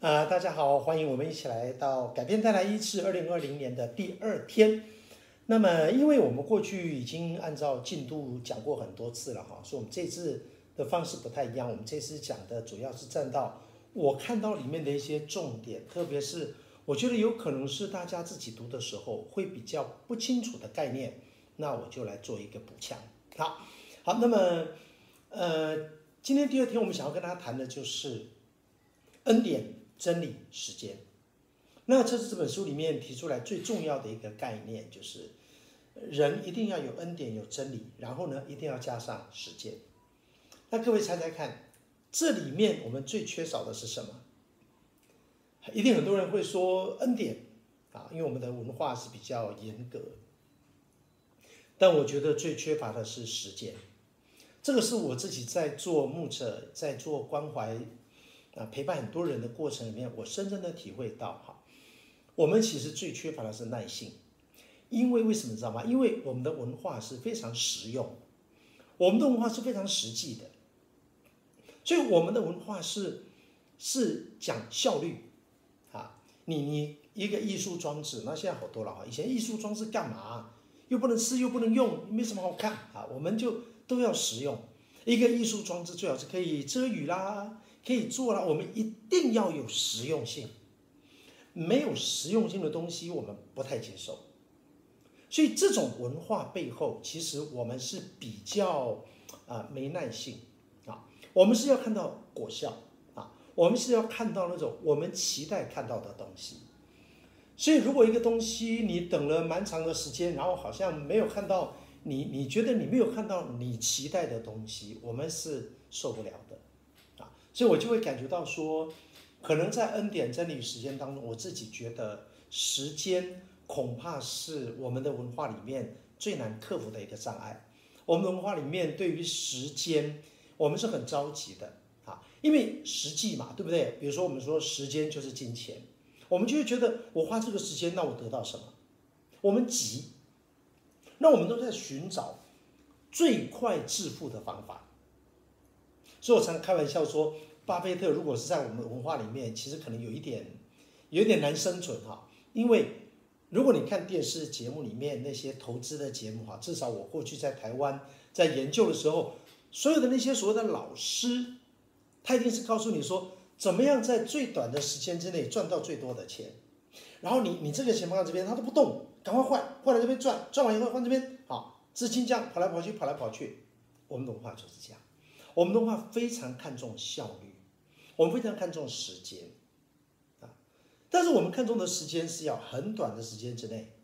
呃，大家好，欢迎我们一起来到改变带来医治二零二零年的第二天。那么，因为我们过去已经按照进度讲过很多次了哈，所以我们这次的方式不太一样。我们这次讲的主要是站到我看到里面的一些重点，特别是我觉得有可能是大家自己读的时候会比较不清楚的概念，那我就来做一个补强。好，好，那么，呃，今天第二天我们想要跟大家谈的就是恩典。真理、时间，那这是这本书里面提出来最重要的一个概念，就是人一定要有恩典、有真理，然后呢，一定要加上时间。那各位猜猜看，这里面我们最缺少的是什么？一定很多人会说恩典啊，因为我们的文化是比较严格。但我觉得最缺乏的是时间。这个是我自己在做牧者，在做关怀。啊，陪伴很多人的过程里面，我深深的体会到哈，我们其实最缺乏的是耐性，因为为什么知道吗？因为我们的文化是非常实用，我们的文化是非常实际的，所以我们的文化是是讲效率啊，你你一个艺术装置，那现在好多了哈，以前艺术装置干嘛？又不能吃又不能用，没什么好看啊，我们就都要实用，一个艺术装置最好是可以遮雨啦。可以做了，我们一定要有实用性。没有实用性的东西，我们不太接受。所以这种文化背后，其实我们是比较啊没耐性啊。我们是要看到果效啊，我们是要看到那种我们期待看到的东西。所以，如果一个东西你等了蛮长的时间，然后好像没有看到你，你觉得你没有看到你期待的东西，我们是受不了的。所以我就会感觉到说，可能在恩典真理时间当中，我自己觉得时间恐怕是我们的文化里面最难克服的一个障碍。我们的文化里面对于时间，我们是很着急的啊，因为实际嘛，对不对？比如说我们说时间就是金钱，我们就会觉得我花这个时间，那我得到什么？我们急，那我们都在寻找最快致富的方法。所以我常开玩笑说，巴菲特如果是在我们文化里面，其实可能有一点，有一点难生存哈。因为如果你看电视节目里面那些投资的节目哈，至少我过去在台湾在研究的时候，所有的那些所谓的老师，他一定是告诉你说，怎么样在最短的时间之内赚到最多的钱。然后你你这个钱放在这边，他都不动，赶快换，换来这边赚，赚完以后换这边，好，资金这样跑来跑去，跑来跑去。我们文化就是这样。我们的话非常看重效率，我们非常看重时间，啊，但是我们看重的时间是要很短的时间之内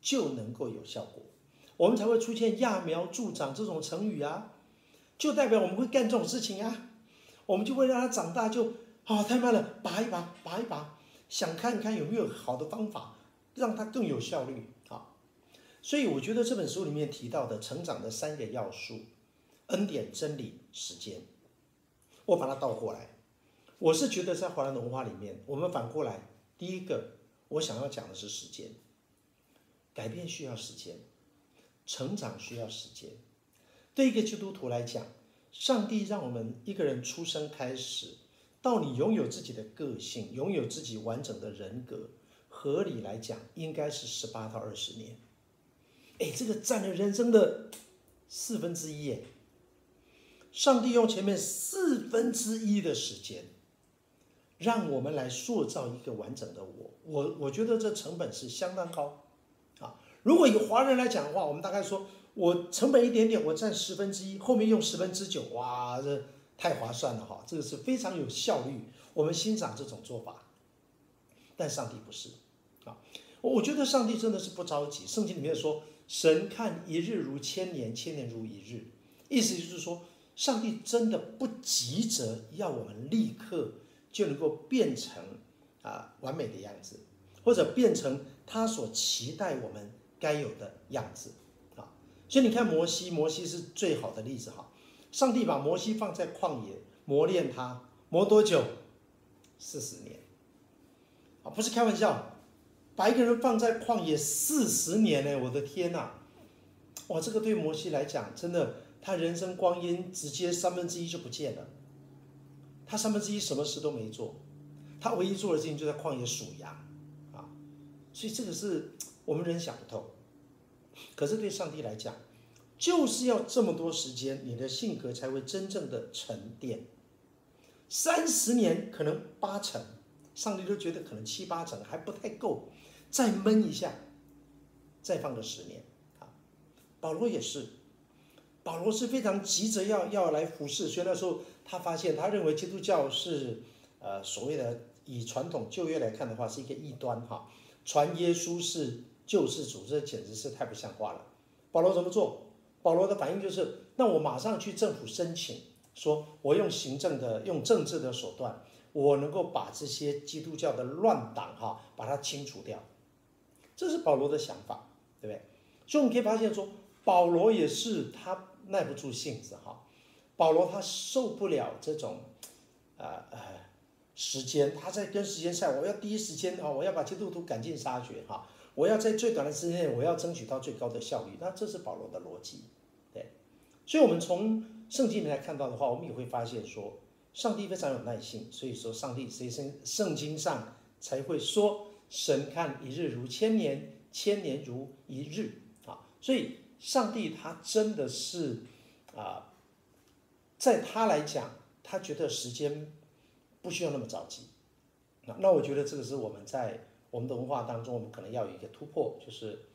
就能够有效果，我们才会出现揠苗助长这种成语啊，就代表我们会干这种事情啊，我们就会让它长大就啊、哦、太慢了，拔一拔，拔一拔，想看看有没有好的方法让它更有效率啊，所以我觉得这本书里面提到的成长的三个要素。恩典、真理、时间，我把它倒过来。我是觉得在华人的文化里面，我们反过来，第一个我想要讲的是时间。改变需要时间，成长需要时间。对一个基督徒来讲，上帝让我们一个人出生开始，到你拥有自己的个性，拥有自己完整的人格，合理来讲，应该是十八到二十年。哎，这个占了人生的四分之一，哎。上帝用前面四分之一的时间，让我们来塑造一个完整的我。我我觉得这成本是相当高，啊，如果以华人来讲的话，我们大概说我成本一点点，我占十分之一，后面用十分之九，哇，这太划算了哈，这个是非常有效率，我们欣赏这种做法。但上帝不是，啊，我觉得上帝真的是不着急。圣经里面说，神看一日如千年，千年如一日，意思就是说。上帝真的不急着要我们立刻就能够变成啊完美的样子，或者变成他所期待我们该有的样子啊。所以你看摩西，摩西是最好的例子哈。上帝把摩西放在旷野磨练他，磨多久？四十年啊，不是开玩笑，把一个人放在旷野四十年呢，我的天呐！哇，这个对摩西来讲真的。他人生光阴直接三分之一就不见了，他三分之一什么事都没做，他唯一做的事情就在旷野数羊，啊，所以这个是我们人想不透。可是对上帝来讲，就是要这么多时间，你的性格才会真正的沉淀。三十年可能八成，上帝都觉得可能七八成还不太够，再闷一下，再放个十年啊。保罗也是，保罗是非常急着要要来服侍，所以那时候他发现，他认为基督教是呃所谓的以传统旧约来看的话是一个异端哈，传耶稣是救世主，这简直是太不像话了。保罗怎么做？保罗的反应就是，那我马上去政府申请。说我用行政的、用政治的手段，我能够把这些基督教的乱党哈，把它清除掉，这是保罗的想法，对不对？所以我们可以发现说，保罗也是他耐不住性子哈，保罗他受不了这种，呃呃，时间，他在跟时间赛，我要第一时间啊，我要把基督徒赶尽杀绝哈，我要在最短的时间内，我要争取到最高的效率，那这是保罗的逻辑，对，所以我们从。圣经里面来看到的话，我们也会发现说，上帝非常有耐性，所以说上帝随身圣经上才会说，神看一日如千年，千年如一日啊，所以上帝他真的是啊，在他来讲，他觉得时间不需要那么着急，那那我觉得这个是我们在我们的文化当中，我们可能要有一个突破，就是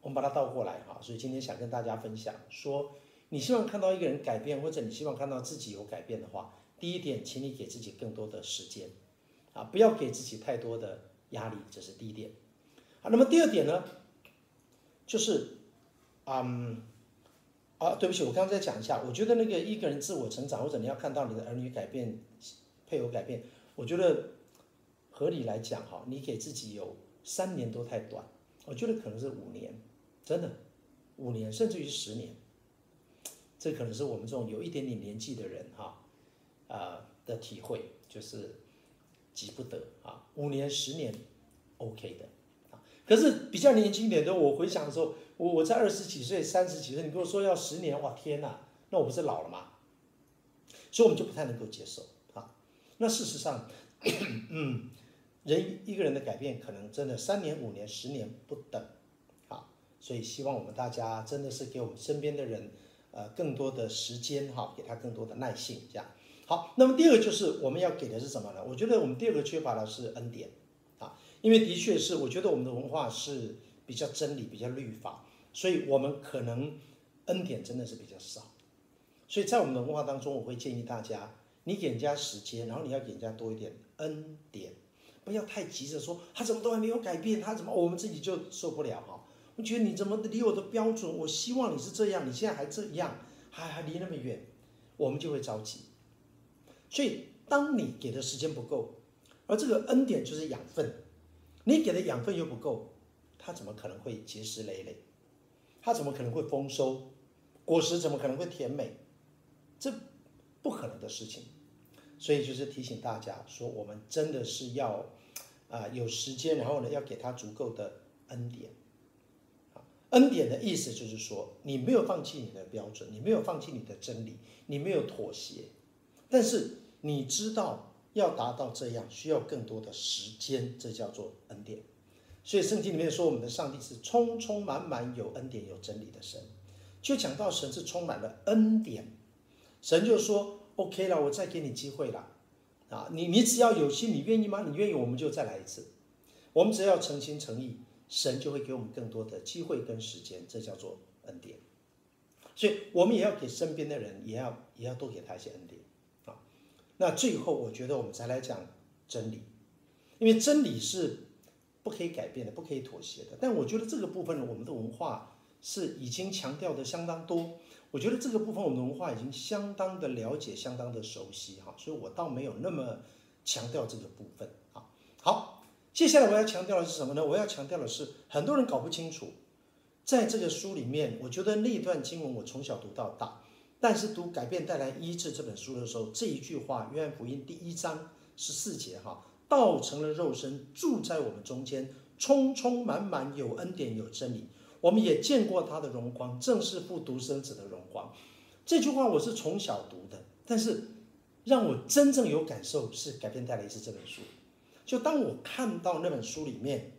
我们把它倒过来哈，所以今天想跟大家分享说。你希望看到一个人改变，或者你希望看到自己有改变的话，第一点，请你给自己更多的时间，啊，不要给自己太多的压力，这是第一点。好，那么第二点呢，就是，嗯，啊，对不起，我刚刚再讲一下，我觉得那个一个人自我成长，或者你要看到你的儿女改变、配偶改变，我觉得合理来讲，哈，你给自己有三年都太短，我觉得可能是五年，真的，五年甚至于十年。这可能是我们这种有一点点年纪的人哈，啊的体会，就是急不得啊，五年十年，OK 的。可是比较年轻一点的，我回想的时候，我我在二十几岁、三十几岁，你跟我说要十年，哇天哪，那我不是老了吗？所以我们就不太能够接受啊。那事实上，嗯，人一个人的改变，可能真的三年、五年、十年不等啊。所以希望我们大家真的是给我们身边的人。呃，更多的时间哈，给他更多的耐性，这样好。那么第二个就是我们要给的是什么呢？我觉得我们第二个缺乏的是恩典，因为的确是我觉得我们的文化是比较真理、比较律法，所以我们可能恩典真的是比较少。所以在我们的文化当中，我会建议大家，你给人家时间，然后你要给人家多一点恩典，不要太急着说他怎么都还没有改变，他怎么我们自己就受不了哈。我觉得你怎么离我的标准？我希望你是这样，你现在还这样，还还离那么远，我们就会着急。所以，当你给的时间不够，而这个恩典就是养分，你给的养分又不够，它怎么可能会结实累累？它怎么可能会丰收？果实怎么可能会甜美？这不可能的事情。所以，就是提醒大家说，我们真的是要啊、有时间，然后呢，要给他足够的恩典。恩典的意思就是说，你没有放弃你的标准，你没有放弃你的真理，你没有妥协，但是你知道要达到这样需要更多的时间，这叫做恩典。所以圣经里面说，我们的上帝是充充满满有恩典有真理的神，就讲到神是充满了恩典，神就说 OK 了，我再给你机会了，啊，你你只要有心，你愿意吗？你愿意，我们就再来一次，我们只要诚心诚意。神就会给我们更多的机会跟时间，这叫做恩典。所以，我们也要给身边的人，也要也要多给他一些恩典。那最后，我觉得我们再来讲真理，因为真理是不可以改变的，不可以妥协的。但我觉得这个部分呢，我们的文化是已经强调的相当多。我觉得这个部分，我们的文化已经相当的了解，相当的熟悉哈。所以我倒没有那么强调这个部分啊。好。接下来我要强调的是什么呢？我要强调的是，很多人搞不清楚，在这个书里面，我觉得那段经文我从小读到大，但是读《改变带来医治》这本书的时候，这一句话，约翰福音第一章十四节哈，道成了肉身，住在我们中间，充充满满有恩典有真理，我们也见过他的荣光，正是父独生子的荣光。这句话我是从小读的，但是让我真正有感受是《改变带来医治》这本书。就当我看到那本书里面，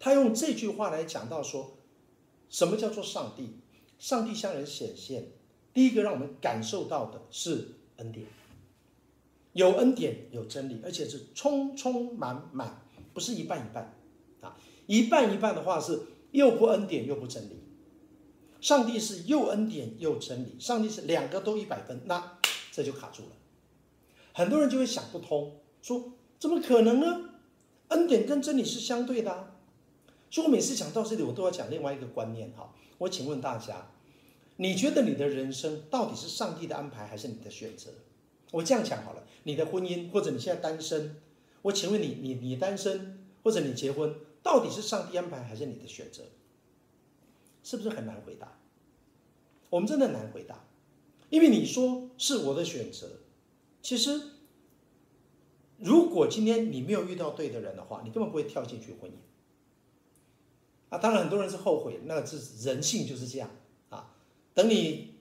他用这句话来讲到说，什么叫做上帝？上帝向人显现，第一个让我们感受到的是恩典，有恩典，有真理，而且是充充满满，不是一半一半啊！一半一半的话是又不恩典又不真理。上帝是又恩典又真理，上帝是两个都一百分，那这就卡住了。很多人就会想不通，说怎么可能呢？恩典跟真理是相对的啊。所以我每次讲到这里，我都要讲另外一个观念哈。我请问大家，你觉得你的人生到底是上帝的安排还是你的选择？我这样讲好了，你的婚姻或者你现在单身，我请问你，你你单身或者你结婚，到底是上帝安排还是你的选择？是不是很难回答？我们真的难回答，因为你说是我的选择，其实如果今天你没有遇到对的人的话，你根本不会跳进去婚姻。啊，当然很多人是后悔，那个是人性就是这样。等你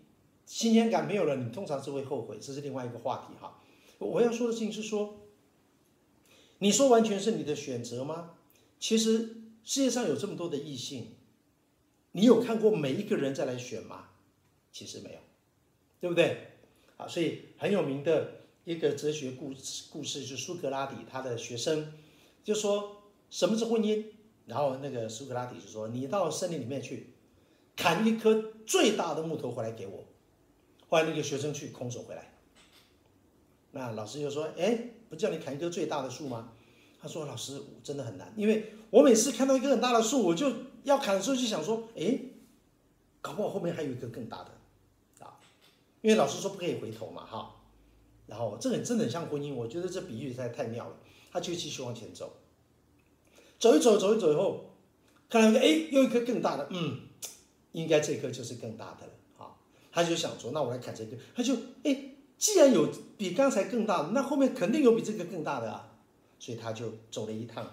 新鲜感没有了，你通常是会后悔，这是另外一个话题哈。我要说的事情是说，你说完全是你的选择吗？其实世界上有这么多的异性。你有看过每一个人再来选吗？其实没有，对不对？啊，所以很有名的一个哲学故故事，就是苏格拉底他的学生就说什么是婚姻？然后那个苏格拉底就说：“你到森林里面去砍一棵最大的木头回来给我。”后来那个学生去空手回来，那老师就说：“哎，不叫你砍一棵最大的树吗？”他说：“老师，真的很难，因为我每次看到一棵很大的树，我就。”要砍的时候就想说，哎，搞不好后面还有一个更大的，啊，因为老师说不可以回头嘛，哈，然后这个真的很像婚姻，我觉得这比喻实在太妙了，他就继续往前走，走一走，走一走以后，看到一个，哎，又一棵更大的，嗯，应该这棵就是更大的了，啊，他就想说，那我来砍这个，他就，哎，既然有比刚才更大的，那后面肯定有比这个更大的啊，所以他就走了一趟。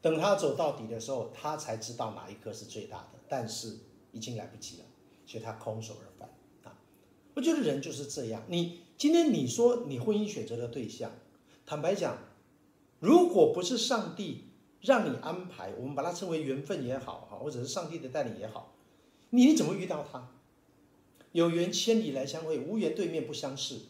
等他走到底的时候，他才知道哪一棵是最大的，但是已经来不及了，所以他空手而返啊！我觉得人就是这样。你今天你说你婚姻选择的对象，坦白讲，如果不是上帝让你安排，我们把它称为缘分也好哈，或者是上帝的带领也好，你怎么遇到他？有缘千里来相会，无缘对面不相识。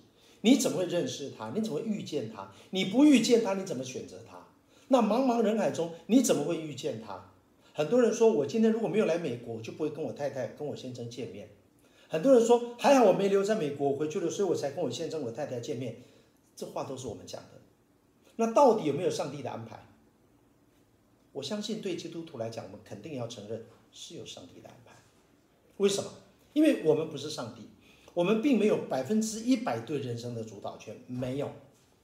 你怎么会认识他？你怎么会遇见他？你不遇见他，你怎么选择他？那茫茫人海中，你怎么会遇见他？很多人说，我今天如果没有来美国，就不会跟我太太、跟我先生见面。很多人说，还好我没留在美国，我回去了，所以我才跟我先生、我太太见面。这话都是我们讲的。那到底有没有上帝的安排？我相信对基督徒来讲，我们肯定要承认是有上帝的安排。为什么？因为我们不是上帝，我们并没有百分之一百对人生的主导权，没有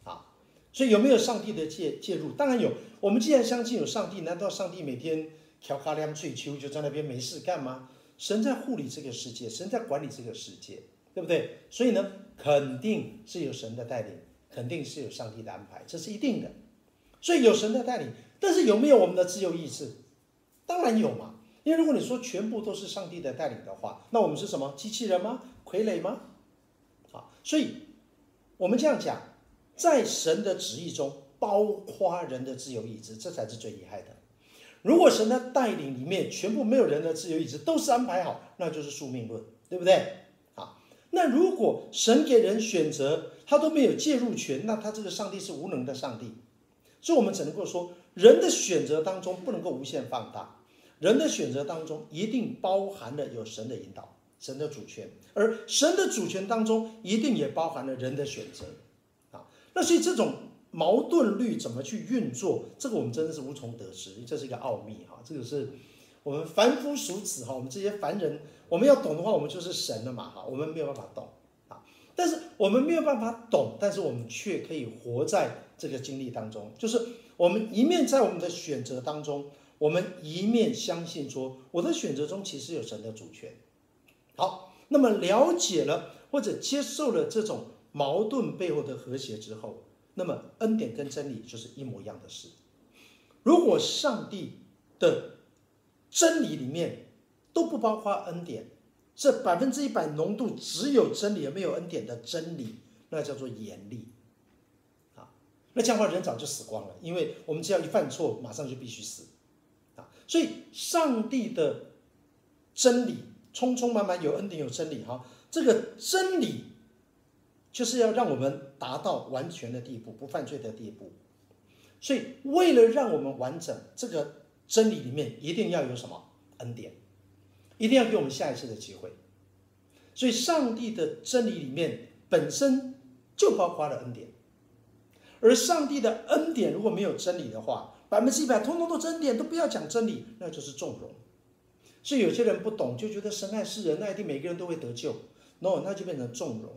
啊。所以有没有上帝的介介入？当然有。我们既然相信有上帝，难道上帝每天调卡凉翠秋就在那边没事干吗？神在护理这个世界，神在管理这个世界，对不对？所以呢，肯定是有神的带领，肯定是有上帝的安排，这是一定的。所以有神的带领，但是有没有我们的自由意志？当然有嘛。因为如果你说全部都是上帝的带领的话，那我们是什么？机器人吗？傀儡吗？好，所以我们这样讲。在神的旨意中，包括人的自由意志，这才是最厉害的。如果神的带领里面全部没有人的自由意志，都是安排好，那就是宿命论，对不对？啊，那如果神给人选择，他都没有介入权，那他这个上帝是无能的上帝。所以，我们只能够说，人的选择当中不能够无限放大，人的选择当中一定包含了有神的引导，神的主权，而神的主权当中一定也包含了人的选择啊。那所以这种矛盾律怎么去运作，这个我们真的是无从得知，这是一个奥秘哈。这个是我们凡夫俗子哈，我们这些凡人，我们要懂的话，我们就是神了嘛哈。我们没有办法懂啊，但是我们没有办法懂，但是我们却可以活在这个经历当中，就是我们一面在我们的选择当中，我们一面相信说，我的选择中其实有神的主权。好，那么了解了或者接受了这种。矛盾背后的和谐之后，那么恩典跟真理就是一模一样的事。如果上帝的真理里面都不包括恩典，这百分之一百浓度只有真理而没有恩典的真理，那叫做严厉。啊，那这样的话人早就死光了，因为我们只要一犯错，马上就必须死。所以上帝的真理，充充满满有恩典有真理哈，这个真理就是要让我们达到完全的地步，不犯罪的地步。所以为了让我们完整，这个真理里面一定要有什么恩典，一定要给我们下一次的机会。所以上帝的真理里面本身就包括了恩典，而上帝的恩典如果没有真理的话，百分之一百通通都真典，都不要讲真理，那就是纵容。所以有些人不懂，就觉得神爱世人，那一定每个人都会得救。No，那就变成纵容。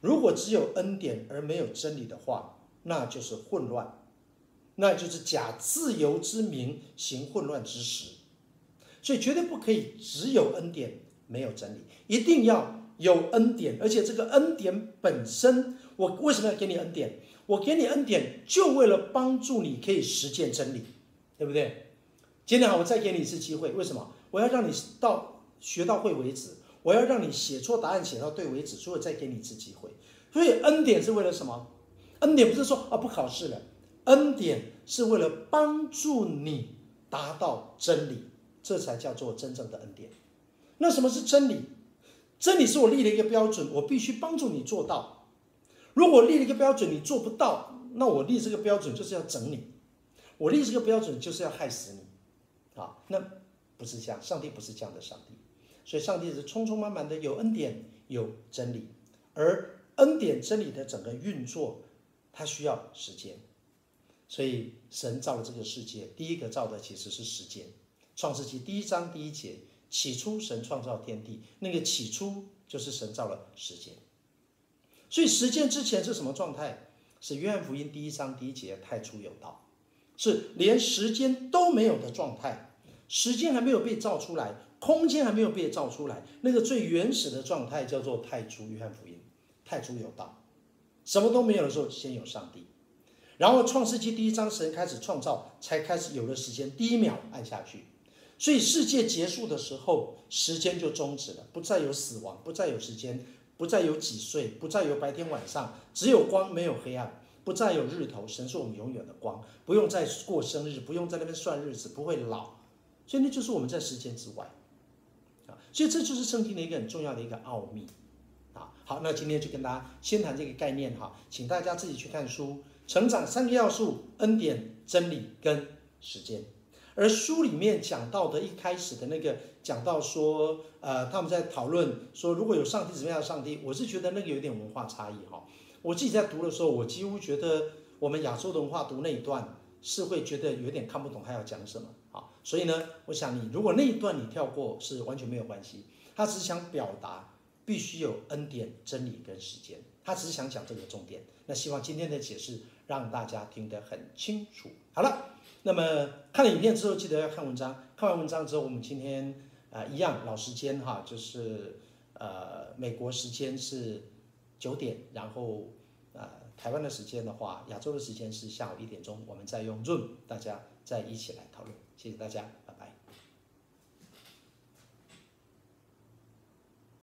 如果只有恩典而没有真理的话，那就是混乱，那就是假自由之名行混乱之实。所以绝对不可以只有恩典没有真理，一定要有恩典，而且这个恩典本身，我为什么要给你恩典？我给你恩典就为了帮助你可以实践真理，对不对？今天好，我再给你一次机会，为什么？我要让你到学到会为止，我要让你写错答案写到对为止，所以我再给你一次机会。所以恩典是为了什么？恩典不是说啊不考试了，恩典是为了帮助你达到真理，这才叫做真正的恩典。那什么是真理？真理是我立了一个标准，我必须帮助你做到。如果立了一个标准你做不到，那我立这个标准就是要整你，我立这个标准就是要害死你，啊，那。不是这样，上帝不是这样的上帝，所以上帝是充充满满的有恩典有真理，而恩典真理的整个运作，它需要时间，所以神造了这个世界，第一个造的其实是时间。创世纪第一章第一节，起初神创造天地，那个起初就是神造了时间，所以时间之前是什么状态？是约翰福音第一章第一节，太初有道，是连时间都没有的状态。时间还没有被造出来，空间还没有被造出来，那个最原始的状态叫做太初。约翰福音，太初有道，什么都没有的时候，先有上帝。然后创世纪第一章，神开始创造，才开始有了时间。第一秒按下去，所以世界结束的时候，时间就终止了，不再有死亡，不再有时间，不再有几岁，不再有白天晚上，只有光，没有黑暗，不再有日头。神是我们永远的光，不用再过生日，不用在那边算日子，不会老。所以那就是我们在时间之外，啊，所以这就是圣经的一个很重要的一个奥秘，啊，好，那今天就跟大家先谈这个概念哈，请大家自己去看书，成长三个要素：恩典、真理跟时间。而书里面讲到的，一开始的那个讲到说，呃，他们在讨论说，如果有上帝，怎么样上帝？我是觉得那个有点文化差异哈。我自己在读的时候，我几乎觉得我们亚洲的文化读那一段是会觉得有点看不懂他要讲什么。好，所以呢，我想你如果那一段你跳过是完全没有关系。他只是想表达必须有恩典、真理跟时间，他只是想讲这个重点。那希望今天的解释让大家听得很清楚。好了，那么看了影片之后，记得要看文章。看完文章之后，我们今天啊、呃、一样老时间哈，就是呃美国时间是九点，然后呃台湾的时间的话，亚洲的时间是下午一点钟，我们再用 Zoom，大家再一起来讨论。谢谢大家，